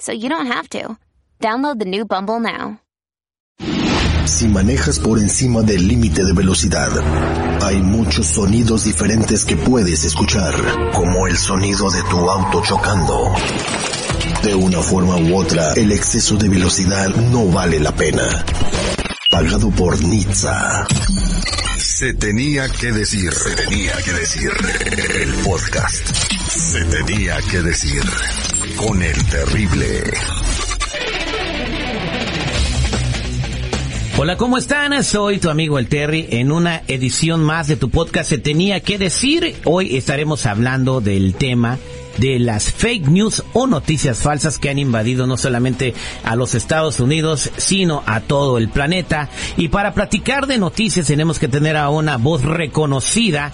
so you don't have to. Download the new Bumble now. Si manejas por encima del límite de velocidad, hay muchos sonidos diferentes que puedes escuchar, como el sonido de tu auto chocando. De una forma u otra, el exceso de velocidad no vale la pena. Pagado por Nizza. Se tenía que decir, se tenía que decir el podcast. Se tenía que decir con el terrible. Hola, ¿cómo están? Soy tu amigo el Terry en una edición más de tu podcast Se tenía que decir. Hoy estaremos hablando del tema de las fake news o noticias falsas que han invadido no solamente a los Estados Unidos, sino a todo el planeta. Y para platicar de noticias tenemos que tener a una voz reconocida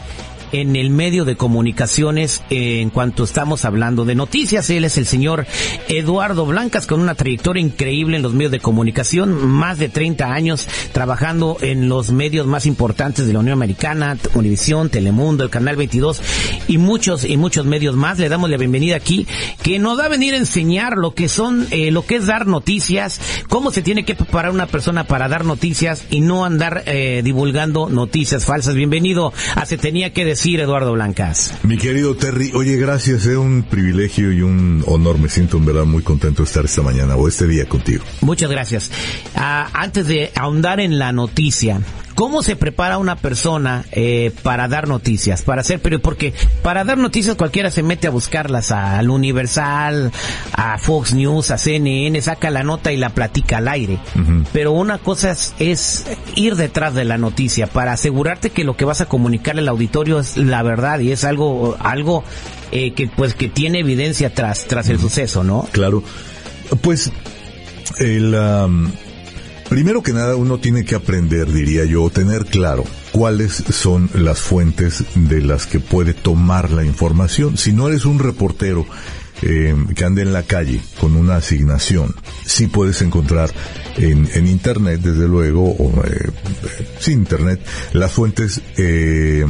en el medio de comunicaciones eh, en cuanto estamos hablando de noticias. Él es el señor Eduardo Blancas con una trayectoria increíble en los medios de comunicación, más de 30 años trabajando en los medios más importantes de la Unión Americana, Univisión, Telemundo, el Canal 22 y muchos y muchos medios más. Le damos la bienvenida aquí que nos va a venir a enseñar lo que son eh, lo que es dar noticias, cómo se tiene que preparar una persona para dar noticias y no andar eh, divulgando noticias falsas. Bienvenido a Se tenía que Eduardo Blancas. Mi querido Terry, oye, gracias, es un privilegio y un honor, me siento en verdad muy contento de estar esta mañana o este día contigo. Muchas gracias. Ah, antes de ahondar en la noticia, ¿cómo se prepara una persona eh, para dar noticias? Para hacer pero porque para dar noticias cualquiera se mete a buscarlas al Universal, a Fox News, a CNN, saca la nota y la platica al aire. Pero una cosa es, es ir detrás de la noticia para asegurarte que lo que vas a comunicarle al auditorio es la verdad y es algo algo eh, que pues que tiene evidencia tras tras el suceso, ¿no? Claro. Pues el am, primero que nada uno tiene que aprender, diría yo, tener claro cuáles son las fuentes de las que puede tomar la información. Si no eres un reportero eh, que ande en la calle con una asignación, sí puedes encontrar en, en internet, desde luego, o eh, sin internet, las fuentes eh,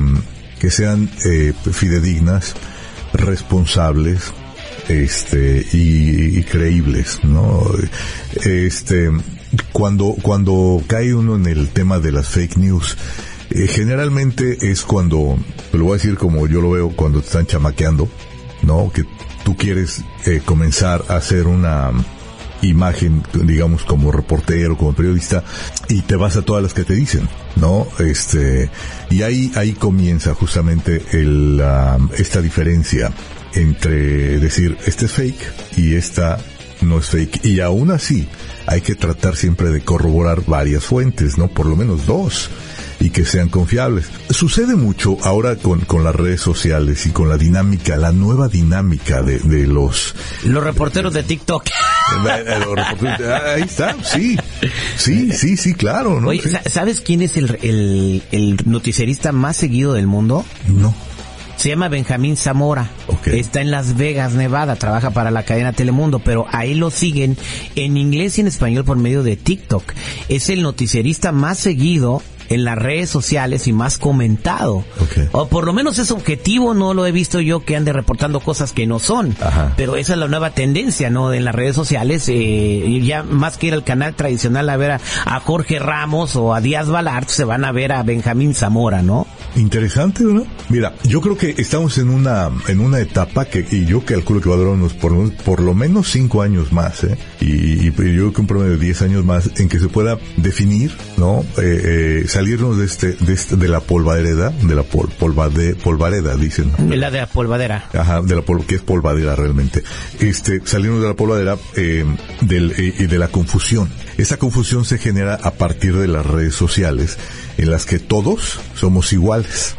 que sean eh, fidedignas, responsables, este y, y creíbles, ¿no? Este cuando cuando cae uno en el tema de las fake news, eh, generalmente es cuando, te lo voy a decir como yo lo veo cuando te están chamaqueando, ¿no? Que tú quieres eh, comenzar a hacer una imagen, digamos, como reportero, como periodista, y te vas a todas las que te dicen, ¿no? Este, y ahí, ahí comienza justamente el, ah, esta diferencia entre decir, este es fake y esta no es fake. Y aún así, hay que tratar siempre de corroborar varias fuentes, ¿no? Por lo menos dos. Y que sean confiables. Sucede mucho ahora con, con las redes sociales y con la dinámica, la nueva dinámica de, de los Los reporteros de TikTok. Ahí está, sí. Sí, sí, sí, claro, ¿no? Oye, Sí. sa- ¿sabes quién es el, el, el noticierista más seguido del mundo? No. Se llama Benjamín Zamora. Ok. Está en Las Vegas, Nevada. Trabaja para la cadena Telemundo, pero ahí lo siguen en inglés y en español por medio de TikTok. Es el noticierista más seguido en las redes sociales y más comentado. Ok. O por lo menos es objetivo, no lo he visto yo que ande reportando cosas que no son. Ajá. Pero esa es la nueva tendencia, ¿no? En las redes sociales, eh, y ya más que ir al canal tradicional a ver a, a Jorge Ramos o a Díaz Balart, se van a ver a Benjamín Zamora, ¿no? Interesante, ¿no? Mira, yo creo que estamos en una en una etapa que y yo calculo que va a durar unos por, por lo menos cinco años más, ¿eh? Y, y yo creo que un promedio de 10 años más en que se pueda definir, ¿no? Eh, eh, salirnos de este, de este, de la polvareda, de la pol, polvade, polvareda, dicen. La de la polvadera. Ajá, de la pol, que es polvadera realmente. Este, salirnos de la polvadera, eh, del, eh, y de la confusión. Esa confusión se genera a partir de las redes sociales, en las que todos somos iguales.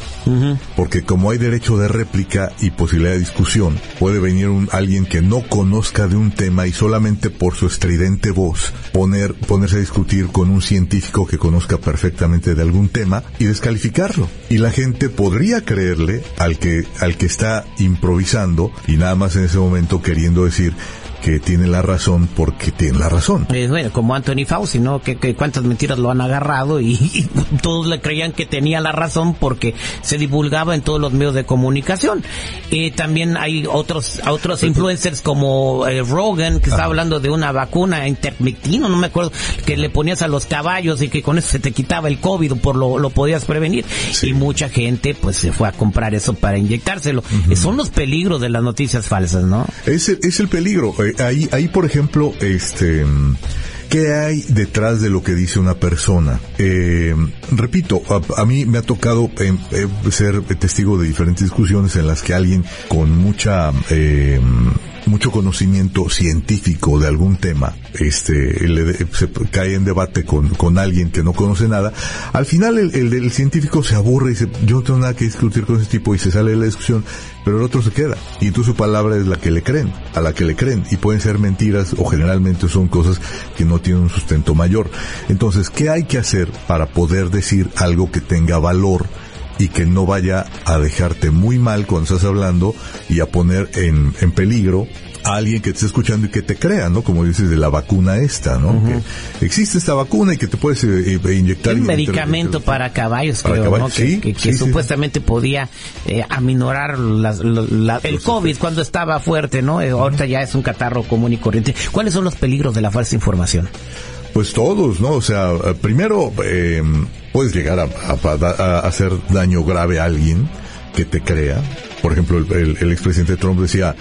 Porque como hay derecho de réplica y posibilidad de discusión, puede venir un, alguien que no conozca de un tema y solamente por su estridente voz poner, ponerse a discutir con un científico que conozca perfectamente de algún tema y descalificarlo. Y la gente podría creerle al que, al que está improvisando y nada más en ese momento queriendo decir, que tiene la razón porque tiene la razón. Eh, bueno, como Anthony Fauci, ¿no? Que, que cuántas mentiras lo han agarrado y, y todos le creían que tenía la razón porque se divulgaba en todos los medios de comunicación. Eh, también hay otros otros influencers como eh, Rogan que está hablando de una vacuna intermictino, no me acuerdo, que le ponías a los caballos y que con eso se te quitaba el COVID, por lo, lo podías prevenir. Y mucha gente pues se fue a comprar eso para inyectárselo. Son los peligros de las noticias falsas, ¿no? Es el, es el peligro. Ahí, ahí, por ejemplo, este, ¿qué hay detrás de lo que dice una persona? Eh, repito, a, a, mí me ha tocado eh, eh, ser testigo de diferentes discusiones en las que alguien con mucha, eh, mucho conocimiento científico de algún tema, este, le, se cae en debate con, con alguien que no conoce nada, al final el, el, el, científico se aburre y dice, yo no tengo nada que discutir con ese tipo y se sale de la discusión, pero el otro se queda. Y entonces su palabra es la que le creen, a la que le creen, y pueden ser mentiras o generalmente son cosas que no tienen un sustento mayor. Entonces, ¿qué hay que hacer para poder decir algo que tenga valor? Y que no vaya a dejarte muy mal cuando estás hablando y a poner en, en peligro a alguien que te esté escuchando y que te crea, ¿no? Como dices de la vacuna esta, ¿no? Uh -huh. Que existe esta vacuna y que te puedes eh, inyectar. Un medicamento para caballos, para creo, caballos, ¿no? sí, que, que, que sí, supuestamente sí. podía eh, aminorar las, la, el COVID cuando estaba fuerte, ¿no? Eh, ahorita ya es un catarro común y corriente. ¿Cuáles son los peligros de la falsa información? Pues todos, ¿no? O sea, primero eh, puedes llegar a, a, a, hacer daño grave a alguien que te crea. Por ejemplo, el, el, el expresidente Trump decía,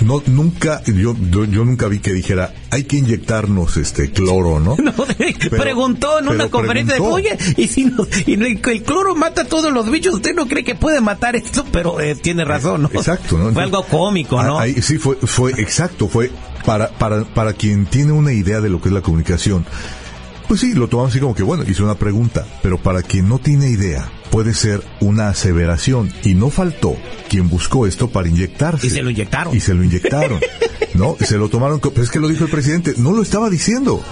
no, nunca, yo, yo, yo, nunca vi que dijera, hay que inyectarnos este cloro, ¿no? no pero, preguntó en una conferencia preguntó. de, oye, y si no, y el cloro mata a todos los bichos, ¿usted no cree que puede matar esto? Pero eh, tiene razón, ¿no? Exacto, ¿no? Fue algo cómico, ¿no? Ahí, sí, fue, fue, exacto, fue para, para, para quien tiene una idea de lo que es la comunicación. Pues sí, lo tomamos así como que, bueno, hizo una pregunta, pero para quien no tiene idea, puede ser una aseveración. Y no faltó quien buscó esto para inyectarse. Y se lo inyectaron. Y se lo inyectaron. ¿No? Se lo tomaron, pero es que lo dijo el presidente, no lo estaba diciendo.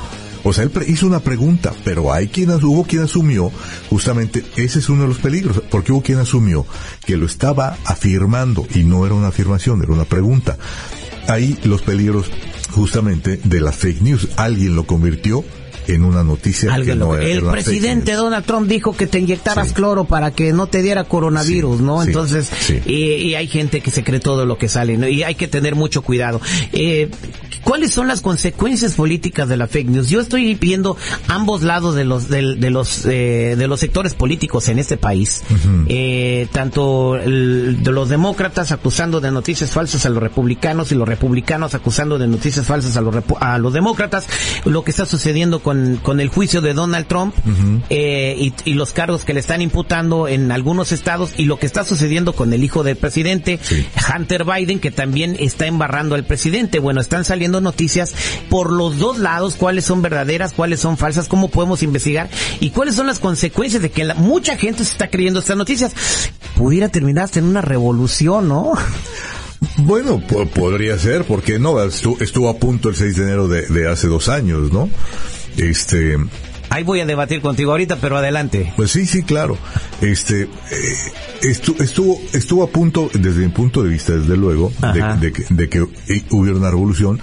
O sea, él hizo una pregunta, pero hay quien, hubo quien asumió, justamente, ese es uno de los peligros, porque hubo quien asumió que lo estaba afirmando y no era una afirmación, era una pregunta. Ahí los peligros, justamente, de la fake news. Alguien lo convirtió en una noticia Alguien que no era, El presidente Donald Trump dijo que te inyectaras sí. cloro para que no te diera coronavirus, sí, ¿no? Sí, Entonces, y, y, hay gente que se cree todo lo que sale, ¿no? Y hay que tener mucho cuidado. Eh, ¿Cuáles son las consecuencias políticas de la fake news? Yo estoy viendo ambos lados de los de, de los eh, de los sectores políticos en este país, uh -huh. eh, tanto el, de los demócratas acusando de noticias falsas a los republicanos y los republicanos acusando de noticias falsas a los a los demócratas. Lo que está sucediendo con con, con el juicio de Donald Trump uh -huh. eh, y, y, los cargos que le están imputando en algunos estados y lo que está sucediendo con el hijo del presidente, sí. Hunter Biden, que también está embarrando al presidente. Bueno, están saliendo noticias por los dos lados, cuáles son verdaderas, cuáles son falsas, cómo podemos investigar y cuáles son las consecuencias de que la, mucha gente se está creyendo estas noticias. Pudiera terminar hasta en una revolución, ¿no? Bueno, po podría ser, porque no, estuvo, estuvo, a punto el 6 de enero de, de hace dos años, ¿no? Este, Ahí voy a debatir contigo ahorita, pero adelante. Pues sí, sí, claro. Este, eh, estuvo, estuvo, estuvo a punto, desde mi punto de vista, desde luego, de, de, que, de, que hubiera una revolución,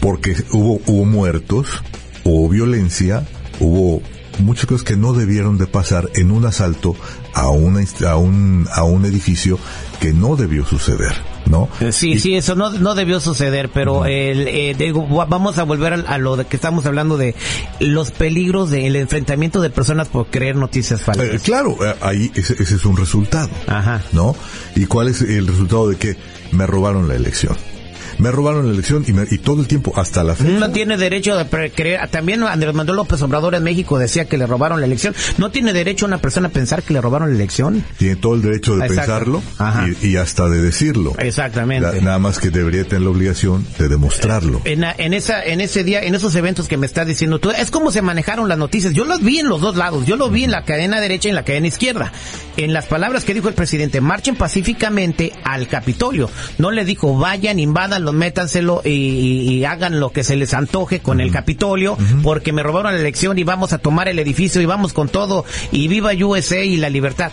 porque hubo, hubo muertos, hubo violencia, hubo muchas cosas que no debieron de pasar en un asalto a, una, a, un, a un edificio que no debió suceder. ¿No? Sí, y, sí, eso no, no debió suceder, pero el, eh, digo, vamos a volver a, a, lo de que estamos hablando de los peligros del enfrentamiento de personas por creer noticias falsas. Eh, claro, ahí ese, ese, es un resultado, Ajá. ¿no? ¿Y cuál es el resultado de que me robaron la elección? Me robaron la elección y, me- y todo el tiempo, hasta la fecha. No tiene derecho de creer. También Andrés Manuel López Obrador en México decía que le robaron la elección. No tiene derecho una persona a pensar que le robaron la elección. Tiene todo el derecho de Exacto. pensarlo y, y hasta de decirlo. Exactamente. La- nada más que debería tener la obligación de demostrarlo. En, la- en esa en ese día en esos eventos que me estás diciendo tú es como se manejaron las noticias yo las vi en los dos lados yo lo vi en la cadena derecha y en la cadena izquierda en las palabras que dijo el presidente marchen pacíficamente al Capitolio no le dijo vayan invádanlo métanselo y, y- y hagan lo que se les antoje con el Capitolio porque me robaron la elección y vamos a tomar el edificio y vamos con todo y viva USA y la libertad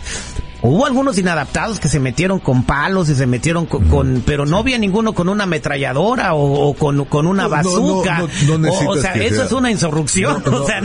Hubo algunos inadaptados que se metieron con palos y se metieron con, con- pero no había ninguno con una ametralladora o, o con, con una No, bazooka. no, no, o, sea, eso sea- es una insurrección. O sea,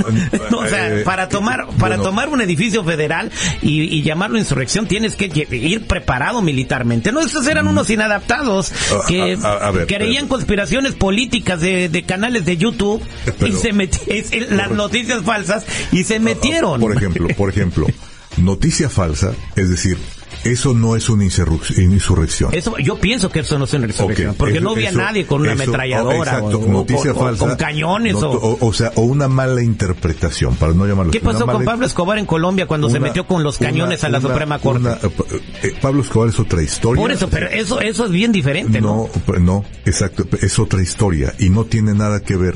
o sea, eh, para tomar, para bueno. tomar un edificio federal y, y llamarlo insurrección tienes que ir preparado militarmente. No, estos eran unos inadaptados A- que a- a- a ver, creían pero- conspiraciones políticas de, de canales de YouTube y se metieron las noticias falsas y se metieron. Por ejemplo, por ejemplo, noticia falsa, es decir, eso no es una insurrec- insurrección. Eso, yo pienso que eso no es una insurrección, porque eso- no había eso- nadie con una eso- ametralladora oh, o, noticia con, o falsa, con cañones o... o, sea, o una mala interpretación, para no llamarlo ¿Qué pasó con Pablo Escobar en Colombia cuando se metió con los una- cañones a la una- Suprema Corte? eh, eh, Pablo Escobar es otra historia. Por eso, pero eso, eso es bien diferente, ¿no? No, no, exacto, es otra historia y no tiene nada que ver.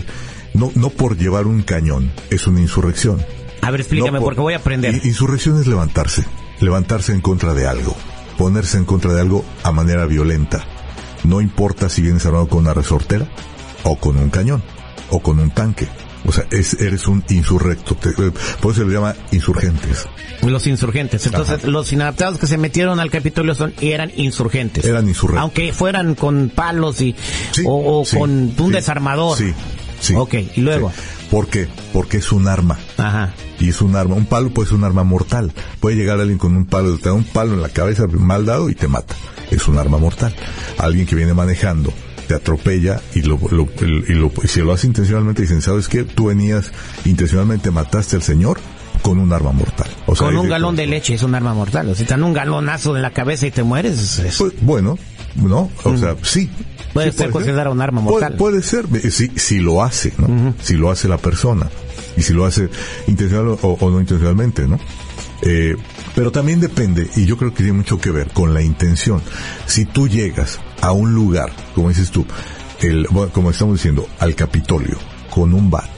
No, no por llevar un cañón es una insurrección. A ver, explícame, No por- porque voy a aprender. In- Insurrección es levantarse, levantarse en contra de algo, ponerse en contra de algo a manera violenta. No importa si vienes armado con una resortera o con un cañón o con un tanque. O sea, es, eres un insurrecto. Te- eh, por eso se le llama insurgentes. Los insurgentes. Entonces, Ajá. los inadaptados que se metieron al Capitolio son, eran insurgentes. Eran insurrectos. Aunque fueran con palos y, Sí, o, o sí, con un sí, desarmador. Sí, sí. Ok, y luego. Sí. ¿Por qué? Porque es un arma. Ajá. Y es un arma. Un palo puede ser un arma mortal. Puede llegar alguien con un palo, te da un palo en la cabeza mal dado y te mata. Es un arma mortal. Alguien que viene manejando te atropella y lo, lo- y lo- y si lo hace intencionalmente dicen, ¿sabes qué? Tú venías intencionalmente mataste al señor con un arma mortal. O sea, Con un galón de leche es un arma mortal. O si te dan un galonazo en la cabeza y te mueres, es- es- Pues, bueno, ¿no? O sea, sí. Mm. Puede Sí ser considerado un arma mortal. Puede, puede ser, eh, si, si lo hace, ¿no? Si lo hace la persona. Y si lo hace intencional o, o no intencionalmente, ¿no? Eh, pero también depende, y yo creo que tiene mucho que ver con la intención. Si tú llegas a un lugar, como dices tú, el, bueno, como estamos diciendo, al Capitolio, con un bat,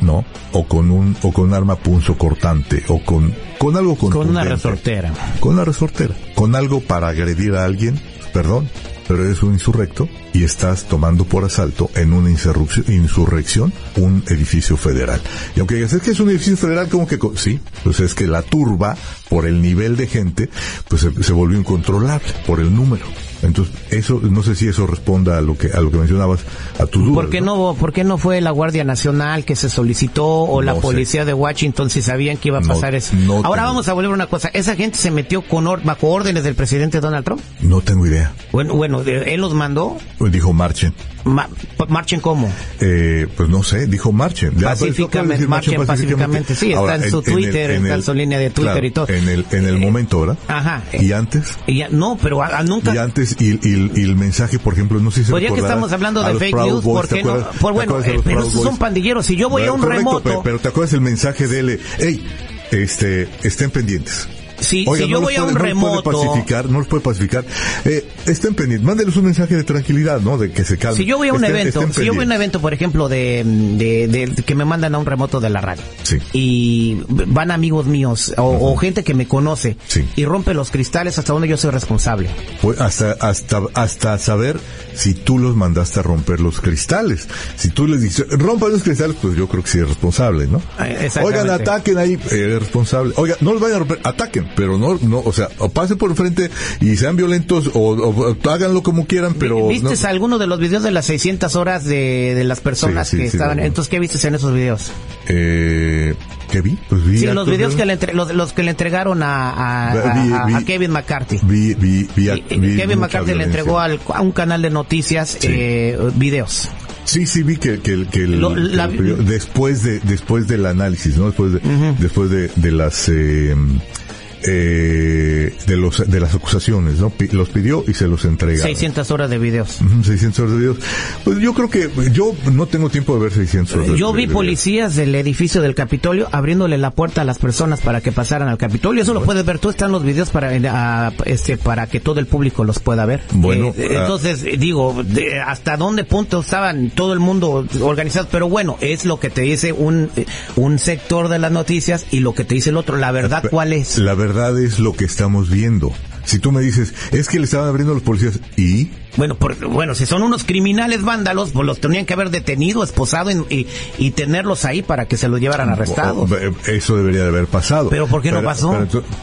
¿no? O con un, o con un arma punzo cortante, o con, con algo con una resortera. Con una resortera. Con algo para agredir a alguien, perdón, pero eres un insurrecto y estás tomando por asalto en una insurrección, un edificio federal. Y aunque digas, es que es un edificio federal, como que, co-?" sí, pues es que la turba, por el nivel de gente, pues se, se volvió incontrolable, por el número. Entonces, eso, no sé si eso responda a lo que, a lo que mencionabas, a tus dudas. ¿Por qué no, por qué no fue la Guardia Nacional que se solicitó o la No sé. policía de Washington si sabían que iba a No- pasar eso? no Ahora tengo- vamos a volver a una cosa. ¿Esa gente se metió con or- bajo órdenes del presidente Donald Trump? No tengo idea. Bueno, bueno, él los mandó. Dijo marchen. Ma- pa- marchen cómo? Eh, pues no sé, dijo marchen. Pues, Pacíficamente, decir marchen pacíficamente. Sí, está en su Twitter, está en su línea de Twitter claro, y todo. En el, en el Eh, momento, ¿verdad? Ajá. Y antes, Y ya- no, pero a- a nunca. y antes, y, y- y el mensaje, por ejemplo, no sé si se Pues ya que estamos hablando de fake Proud news, Boys, ¿por ¿te qué no? Por ¿Te bueno, eh, pero esos son pandilleros. Si yo voy a un Correcto, remoto, pe- Pero te acuerdas el mensaje de él, hey, este, estén pendientes. Si, Oiga, si yo no voy a un no remoto, puede pacificar, no los puede pacificar. Eh, estén pendientes, mándeles un mensaje de tranquilidad, ¿no? De que se calmen. si yo voy a un Estén- evento, estén si yo voy a un evento, por ejemplo, de, de, de- que me mandan a un remoto de la radio, Sí. y van amigos míos o, o gente que me conoce Sí. y rompe los cristales hasta donde yo soy responsable. Pues hasta, hasta, hasta saber si tú los mandaste a romper los cristales. Si tú les dices, rompan los cristales, pues yo creo que sí es responsable, ¿no? Eh. Oigan, ataquen ahí, eres responsable. Oiga, no los vayan a romper, ataquen, pero no, no, o sea, o pasen por enfrente y sean violentos o, o- o háganlo como quieran, pero... ¿Viste no- alguno de los videos de las 600 horas de, de las personas Sí, sí, que sí, estaban? Entonces, ¿qué viste en esos videos? Eh, ¿Qué vi? Pues vi Sí, los videos de- que le, entre- los, los que le entregaron a, a- Vi- a- vi- a Kevin McCarthy. Vi, Kevin McCarthy le entregó al- a un canal de noticias eh, videos. Sí, sí vi que, que, que el- Lo- que la- el después de después del análisis, ¿no? Después de después de, de las eh, eh, los de las acusaciones, ¿no? Los pidió y se los entrega. 600 horas de videos. 600 horas de videos. Pues yo creo que yo no tengo tiempo de ver 600 horas. Yo de- vi de- policías del edificio del Capitolio abriéndole la puerta a las personas para que pasaran al Capitolio. Eso lo puedes ver. Tú están los videos para eh, este para que todo el público los pueda ver. Bueno, Eh, ah. entonces digo de- hasta dónde punto estaban todo el mundo organizado. Pero bueno, es lo que te dice un un sector de las noticias y lo que te dice el otro. La verdad, ¿cuál es? La verdad es lo que estamos viendo. Si tú me dices, es que le estaban abriendo los policías y Bueno, por- bueno, si son unos criminales vándalos, pues los tenían que haber detenido, esposado en- y, y tenerlos ahí para que se los llevaran arrestados. o- eh, eso debería de haber pasado. ¿Pero por qué no pasó?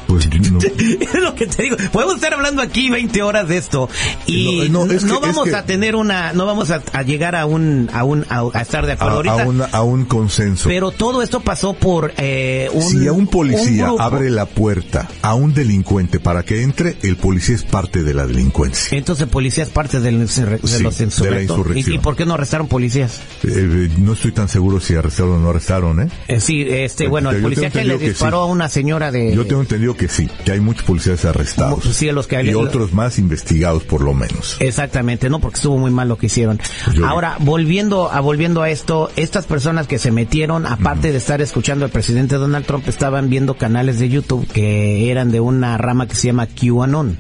pues no. es lo que te digo. Podemos estar hablando aquí 20 horas de esto y No, no, no, es que- vamos es que- a tener una, no vamos a, a llegar a un, a un, a, a estar de acuerdo a ahorita. un, a un consenso. Pero todo esto pasó por eh, un. si a un policía abre la puerta a un delincuente para que entre, el policía es parte de la delincuencia. Entonces policía es parte del, de Sí, los de la insurrectos. insurrección. ¿Y, y por qué no arrestaron policías? Eh, no estoy tan seguro si arrestaron o no arrestaron, ¿eh? Eh, sí, este, bueno, el policía que le que disparó sí. a una señora de. Yo tengo entendido que sí, que hay muchos policías arrestados. Sí, los que- y otros más investigados por lo menos. Exactamente, no, porque estuvo muy mal lo que hicieron. Yo- Ahora, volviendo a volviendo a esto, estas personas que se metieron, aparte de estar escuchando al presidente Donald Trump, estaban viendo canales de YouTube que eran de una rama que se llama QAnon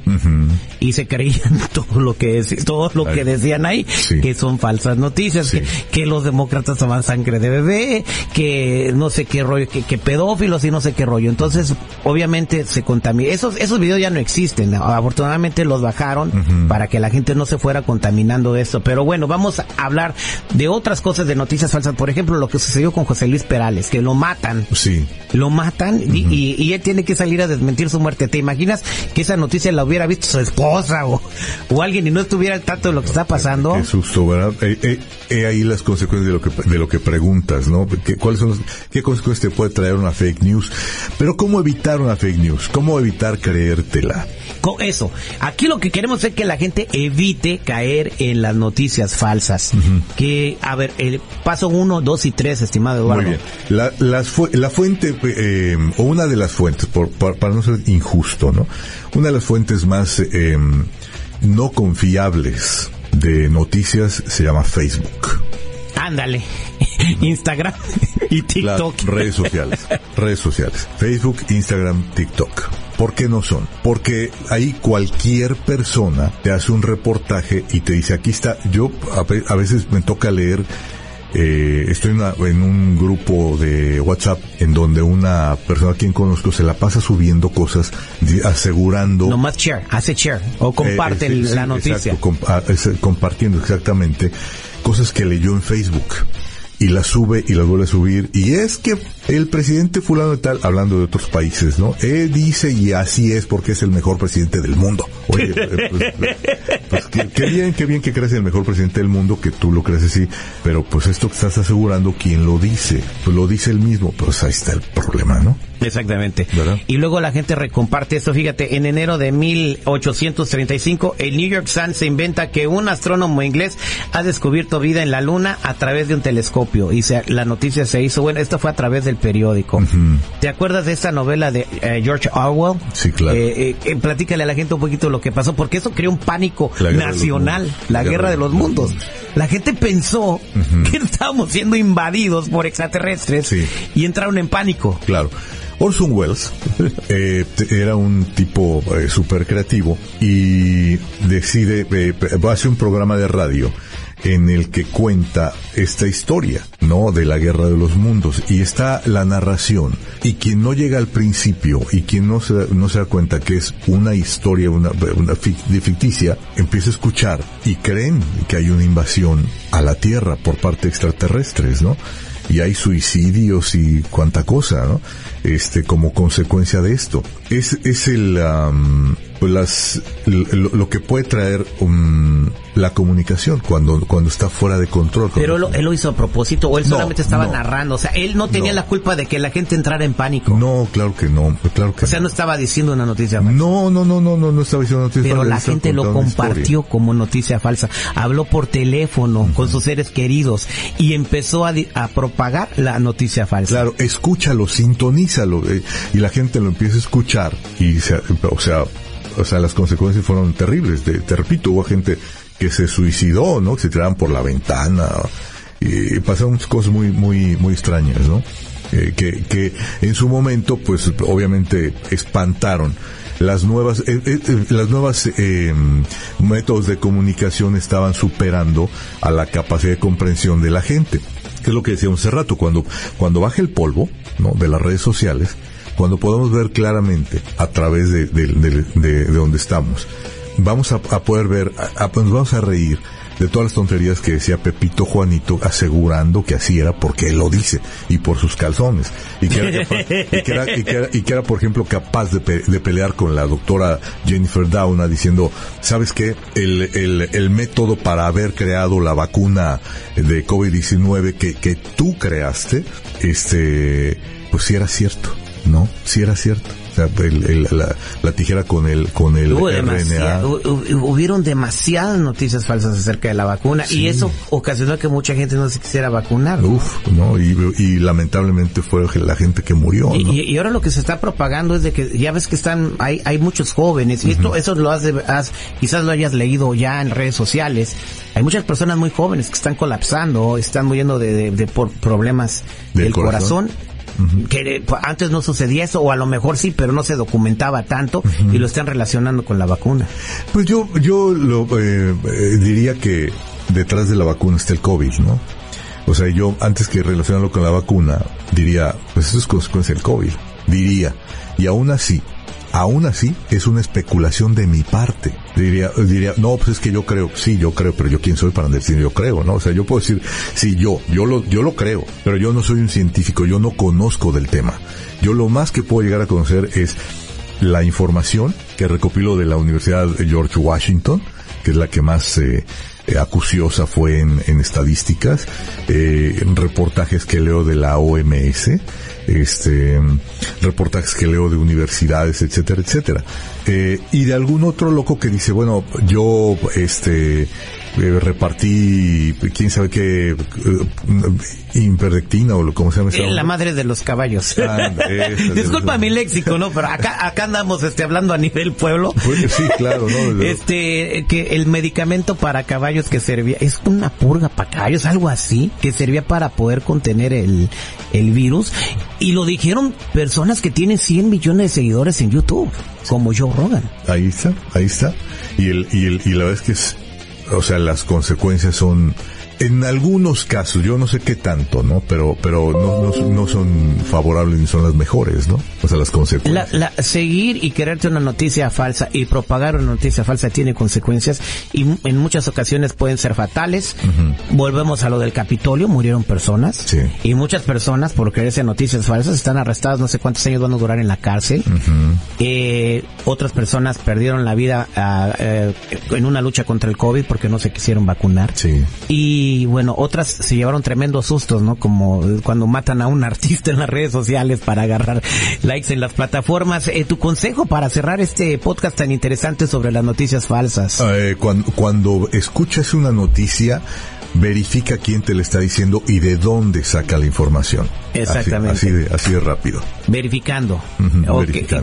y se creían todo lo que dec- todo lo que decían ahí, Sí. que son falsas noticias, Sí. que, que los demócratas toman sangre de bebé, que no sé qué rollo, que, que pedófilos y no sé qué rollo. Entonces, obviamente se contamina. Esos esos videos ya no existen. Afortunadamente los bajaron para que la gente no se fuera contaminando de esto. Pero bueno, vamos a hablar de otras cosas de noticias falsas. Por ejemplo, lo que sucedió con José Luis Perales, que lo matan. Sí. Lo matan y, y- y él tiene que salir a desmentir su muerte. ¿Te imaginas que esa noticia la hubiera visto su esposa o, o alguien y no estuviera al tanto de lo que está pasando? Qué susto, ¿verdad? Eh, eh, eh, ahí las consecuencias de lo que de lo que preguntas, ¿no? ¿Qué, ¿Cuáles son los- qué consecuencias te puede traer una fake news? Pero cómo evitar una fake news? ¿Cómo evitar creértela? Con eso, aquí lo que queremos es que la gente evite caer en las noticias falsas. Que, a ver, el paso uno, dos y tres, estimado Eduardo. Muy bien. La, las fu- la fuente, eh, o una de las fuentes, por, para, para no ser injusto, ¿no? Una de las fuentes más eh, no confiables de noticias se llama Facebook. Ándale. Instagram y Las TikTok. redes sociales. redes sociales. Facebook, Instagram, TikTok. ¿Por qué no son? Porque ahí cualquier persona te hace un reportaje y te dice, aquí está, yo a veces me toca leer, eh, estoy en, una- en un grupo de WhatsApp en donde una persona a quien conozco se la pasa subiendo cosas asegurando Nomás share, hace share o comparte eh, sí, el- sí, la noticia. exacto, comp- ah, compartiendo exactamente cosas que leyó en Facebook y las sube y las vuelve a subir. Y es que el presidente fulano de tal hablando de otros países no él dice y así es porque es el mejor presidente del mundo. Oye eh, pues, pues, qué, qué bien qué bien que crees el mejor presidente del mundo que tú lo crees así. Pero pues esto que estás asegurando quién lo dice pues lo dice él mismo. Pues ahí está el problema no Exactamente. ¿Verdad? Y luego la gente recomparte esto. Fíjate, en enero de 1835, el New York Sun se inventa que un astrónomo inglés ha descubierto vida en la Luna a través de un telescopio. Y se- la noticia se hizo, bueno, esto fue a través del periódico. ¿Te acuerdas de esta novela de eh, George Orwell? Sí, claro. Eh, eh, platícale a la gente un poquito lo que pasó, porque eso creó un pánico La nacional, la guerra de los mundos. La gente pensó que estábamos siendo invadidos por extraterrestres Sí. y entraron en pánico. Claro. Orson Welles eh, era un tipo eh, creativo y decide, eh, hacer un programa de radio en el que cuenta esta historia, ¿no? De la guerra de los mundos. Y está la narración. Y quien no llega al principio y quien no se, no se da cuenta que es una historia, una, una ficticia, empieza a escuchar y creen que hay una invasión a la Tierra por parte de extraterrestres, ¿no? y hay suicidios y cuánta cosa, ¿no? Este, como consecuencia de esto. Es, es el, pues las lo, lo que puede traer um, la comunicación cuando cuando está fuera de control. Pero él lo hizo a propósito o él No, solamente estaba no. narrando. O sea, él no tenía No. la culpa de que la gente entrara en pánico. no, claro que no, claro que O sea, no estaba diciendo una noticia falsa. no, no, no, no, no, no estaba diciendo noticias Pero falsas, la gente lo una compartió como noticia falsa. Habló por teléfono con sus seres queridos y empezó a, a propagar la noticia falsa. Claro, escúchalo, y la gente lo empieza a escuchar y se- o sea, o sea, las consecuencias fueron terribles. Te, te repito, hubo gente que se suicidó, ¿no? Que se tiraban por la ventana y pasaron muchas cosas muy, muy, muy extrañas, ¿no? Eh, que, que en su momento, pues, obviamente espantaron. Las nuevas, eh, eh, las nuevas eh, métodos de comunicación estaban superando a la capacidad de comprensión de la gente. Que es lo que decíamos hace rato, cuando, cuando baje el polvo, ¿no? De las redes sociales, cuando podamos ver claramente a través de, de, de- de- de donde estamos, vamos a, poder ver, a- a- nos vamos a reír de todas las tonterías que decía Pepito Juanito asegurando que así era porque él lo dice y por sus calzones. Y que era, capaz- y que era, y que era- y que era, por ejemplo capaz de, de pelear con la doctora Jennifer Doudna diciendo sabes qué el, el, el método para haber creado la vacuna de COVID-19 que, que tú creaste este pues sí era cierto no sí era cierto el- el- la, la tijera con el con el Hubo RNA hubieron demasiadas noticias falsas acerca de la vacuna y eso ocasionó que mucha gente no se quisiera vacunar. ¿no? Uf, ¿no? Y, y lamentablemente fue la gente que murió, Y, ¿no? y- y ahora lo que se está propagando es de que ya ves que están hay hay muchos jóvenes y esto eso lo has, de- has- quizás lo hayas leído ya en redes sociales hay muchas personas muy jóvenes que están colapsando están muriendo de, de- de por problemas ¿Del del corazón? corazón, que pues, antes no sucedía eso o a lo mejor sí pero no se documentaba tanto y lo están relacionando con la vacuna Pues yo, yo lo, eh, eh, diría que detrás de la vacuna está el COVID, ¿no? O sea, yo antes que relacionarlo con la vacuna, diría, pues eso es consecuencia del COVID, diría. Y aún así, aún así, es una especulación de mi parte. Diría, diría, no, pues es que yo creo, sí, yo creo, pero yo quién soy para decir yo creo, ¿no? O sea, yo puedo decir, sí, yo, yo lo, yo lo creo, pero yo no soy un científico, yo no conozco del tema. Yo lo más que puedo llegar a conocer es la información que recopilo de la Universidad George Washington, que es la que más eh, eh, acuciosa fue en, en estadísticas, eh, en reportajes que leo de la OMS, este, reportajes que leo de universidades, etcétera, etcétera. Eh, y de algún otro loco que dice, bueno, yo, este, eh, repartí, quién sabe qué, eh, imperdectina o lo- como se llama Eh, la madre de los caballos Anda, esa, disculpa esa. mi léxico no pero acá acá andamos este hablando a nivel pueblo Pues, sí, claro, ¿no? Este que el medicamento para caballos que servía es una purga para caballos algo así que servía para poder contener el el virus y lo dijeron personas que tienen 100 millones de seguidores en YouTube como Joe Rogan Ahí está, ahí está. Y el, y el, y la verdad es que es, o sea, las consecuencias son, en algunos casos, yo no sé qué tanto, ¿no? Pero, pero no, no, no son favorables ni son las mejores, ¿no? O sea, las La, consecuencias. la- seguir y quererte una noticia falsa y propagar una noticia falsa tiene consecuencias y en muchas ocasiones pueden ser fatales. Volvemos a lo del Capitolio, murieron personas Sí. y muchas personas por creerse noticias falsas están arrestadas, no sé cuántos años van a durar en la cárcel. Eh, otras personas perdieron la vida eh, en una lucha contra el COVID porque no se quisieron vacunar. Sí. Y bueno, otras se llevaron tremendos sustos, ¿no? Como cuando matan a un artista en las redes sociales para agarrar likes en las plataformas. Eh, tu consejo para cerrar este podcast tan interesante sobre las noticias falsas. Eh, cuando, cuando escuchas una noticia, verifica quién te la está diciendo y de dónde saca la información. Exactamente. Así, de, así de rápido. Verificando.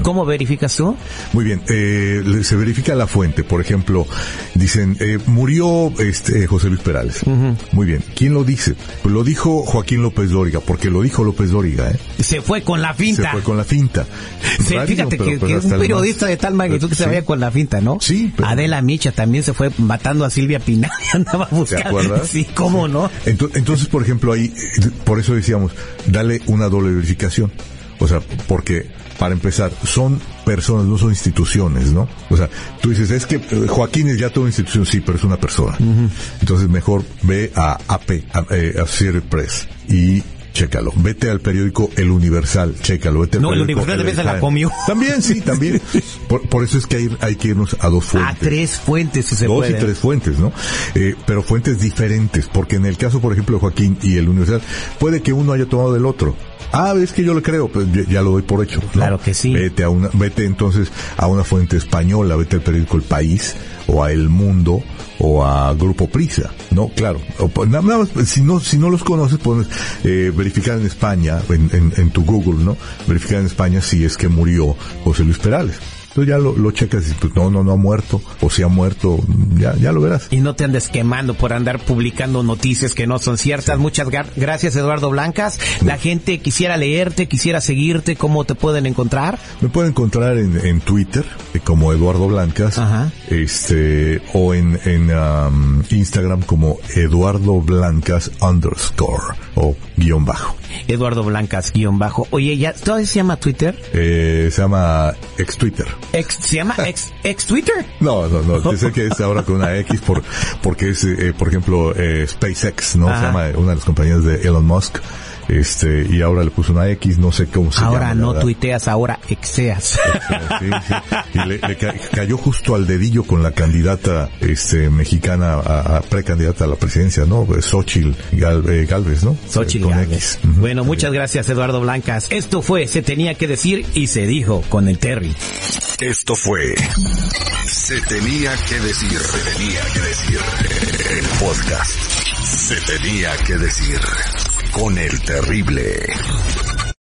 ¿Cómo verificas tú? Muy bien, eh, le- se verifica la fuente. Por ejemplo, dicen, eh, murió este José Luis Perales. Muy bien, ¿quién lo dice? Pues lo dijo Joaquín López Dóriga, porque lo dijo López Dóriga, ¿eh? Se fue con la Se finta. fue con la finta. Sí, fíjate pero- que, pero que hasta un periodista más- de tal magnitud que se Sí. vaya con la finta, ¿no? Sí, pero- Adela Micha también se fue matando a Silvia Pinal andaba buscando. acuerdas? Sí, ¿cómo no? Ento- Entonces, por ejemplo, ahí, por eso decíamos, dale una doble verificación. O sea, porque, para empezar, son personas, no son instituciones, ¿no? O sea, tú dices, es que eh, Joaquín es ya toda una institución, sí, pero es una persona. Entonces, mejor ve a AP, a, eh, Associated Press, y chécalo. Vete al periódico El Universal, chécalo. Vete al No, el Universal de la comió. También, sí, también. Por, por eso es que hay, hay que irnos a dos fuentes. A tres fuentes si se Dos puede. y tres fuentes, ¿no? Eh, pero fuentes diferentes, porque en el caso, por ejemplo, de Joaquín y el Universal, puede que uno haya tomado del otro. Ah, es que yo le creo, pues ya, ya lo doy por hecho. ¿no? Claro que sí. Vete a una, vete entonces a una fuente española, vete al periódico El País, o a El Mundo, o a Grupo Prisa, ¿no? Claro. O, pues, nada más, si no, si no los conoces, pones, eh, verificar en España, en, en, en tu Google, ¿no? Verificar en España si es que murió José Luis Perales. Entonces ya lo, lo checas y pues no, no, no ha muerto, o si ha muerto, ya, ya lo verás. Y no te andes quemando por andar publicando noticias que no son ciertas. Muchas gracias, Eduardo Blancas. La gente quisiera leerte, quisiera seguirte. ¿Cómo te pueden encontrar? Me pueden encontrar en, en Twitter eh, como Eduardo Blancas, Ajá. este, o en, en um, Instagram como Eduardo Blancas underscore o guion bajo. Eduardo Blancas, guion bajo. Oye, ¿ya todavía se llama Twitter? Eh, se llama ex Twitter. Ex, ¿Se llama ex, ex Twitter? No, no, no, sé que es ahora con una X por, porque es, eh, por ejemplo, eh, SpaceX, ¿no? Ajá. Se llama una de las compañías de Elon Musk, este, y ahora le puso una X, no sé cómo se llama. Ahora no verdad. tuiteas, ahora exeas. Sí, sí. Y le, le ca- cayó justo al dedillo con la candidata este mexicana, a, a precandidata a la presidencia, ¿no? Xochitl Gal- eh, Galvez, ¿no? Xochitl Con Gálvez. X. Bueno, muchas gracias, Eduardo Blancas. Esto fue Se Tenía que Decir y se dijo con el Terry. Esto fue Se tenía que decir, se tenía que decir el podcast. Se tenía que decir con el terrible.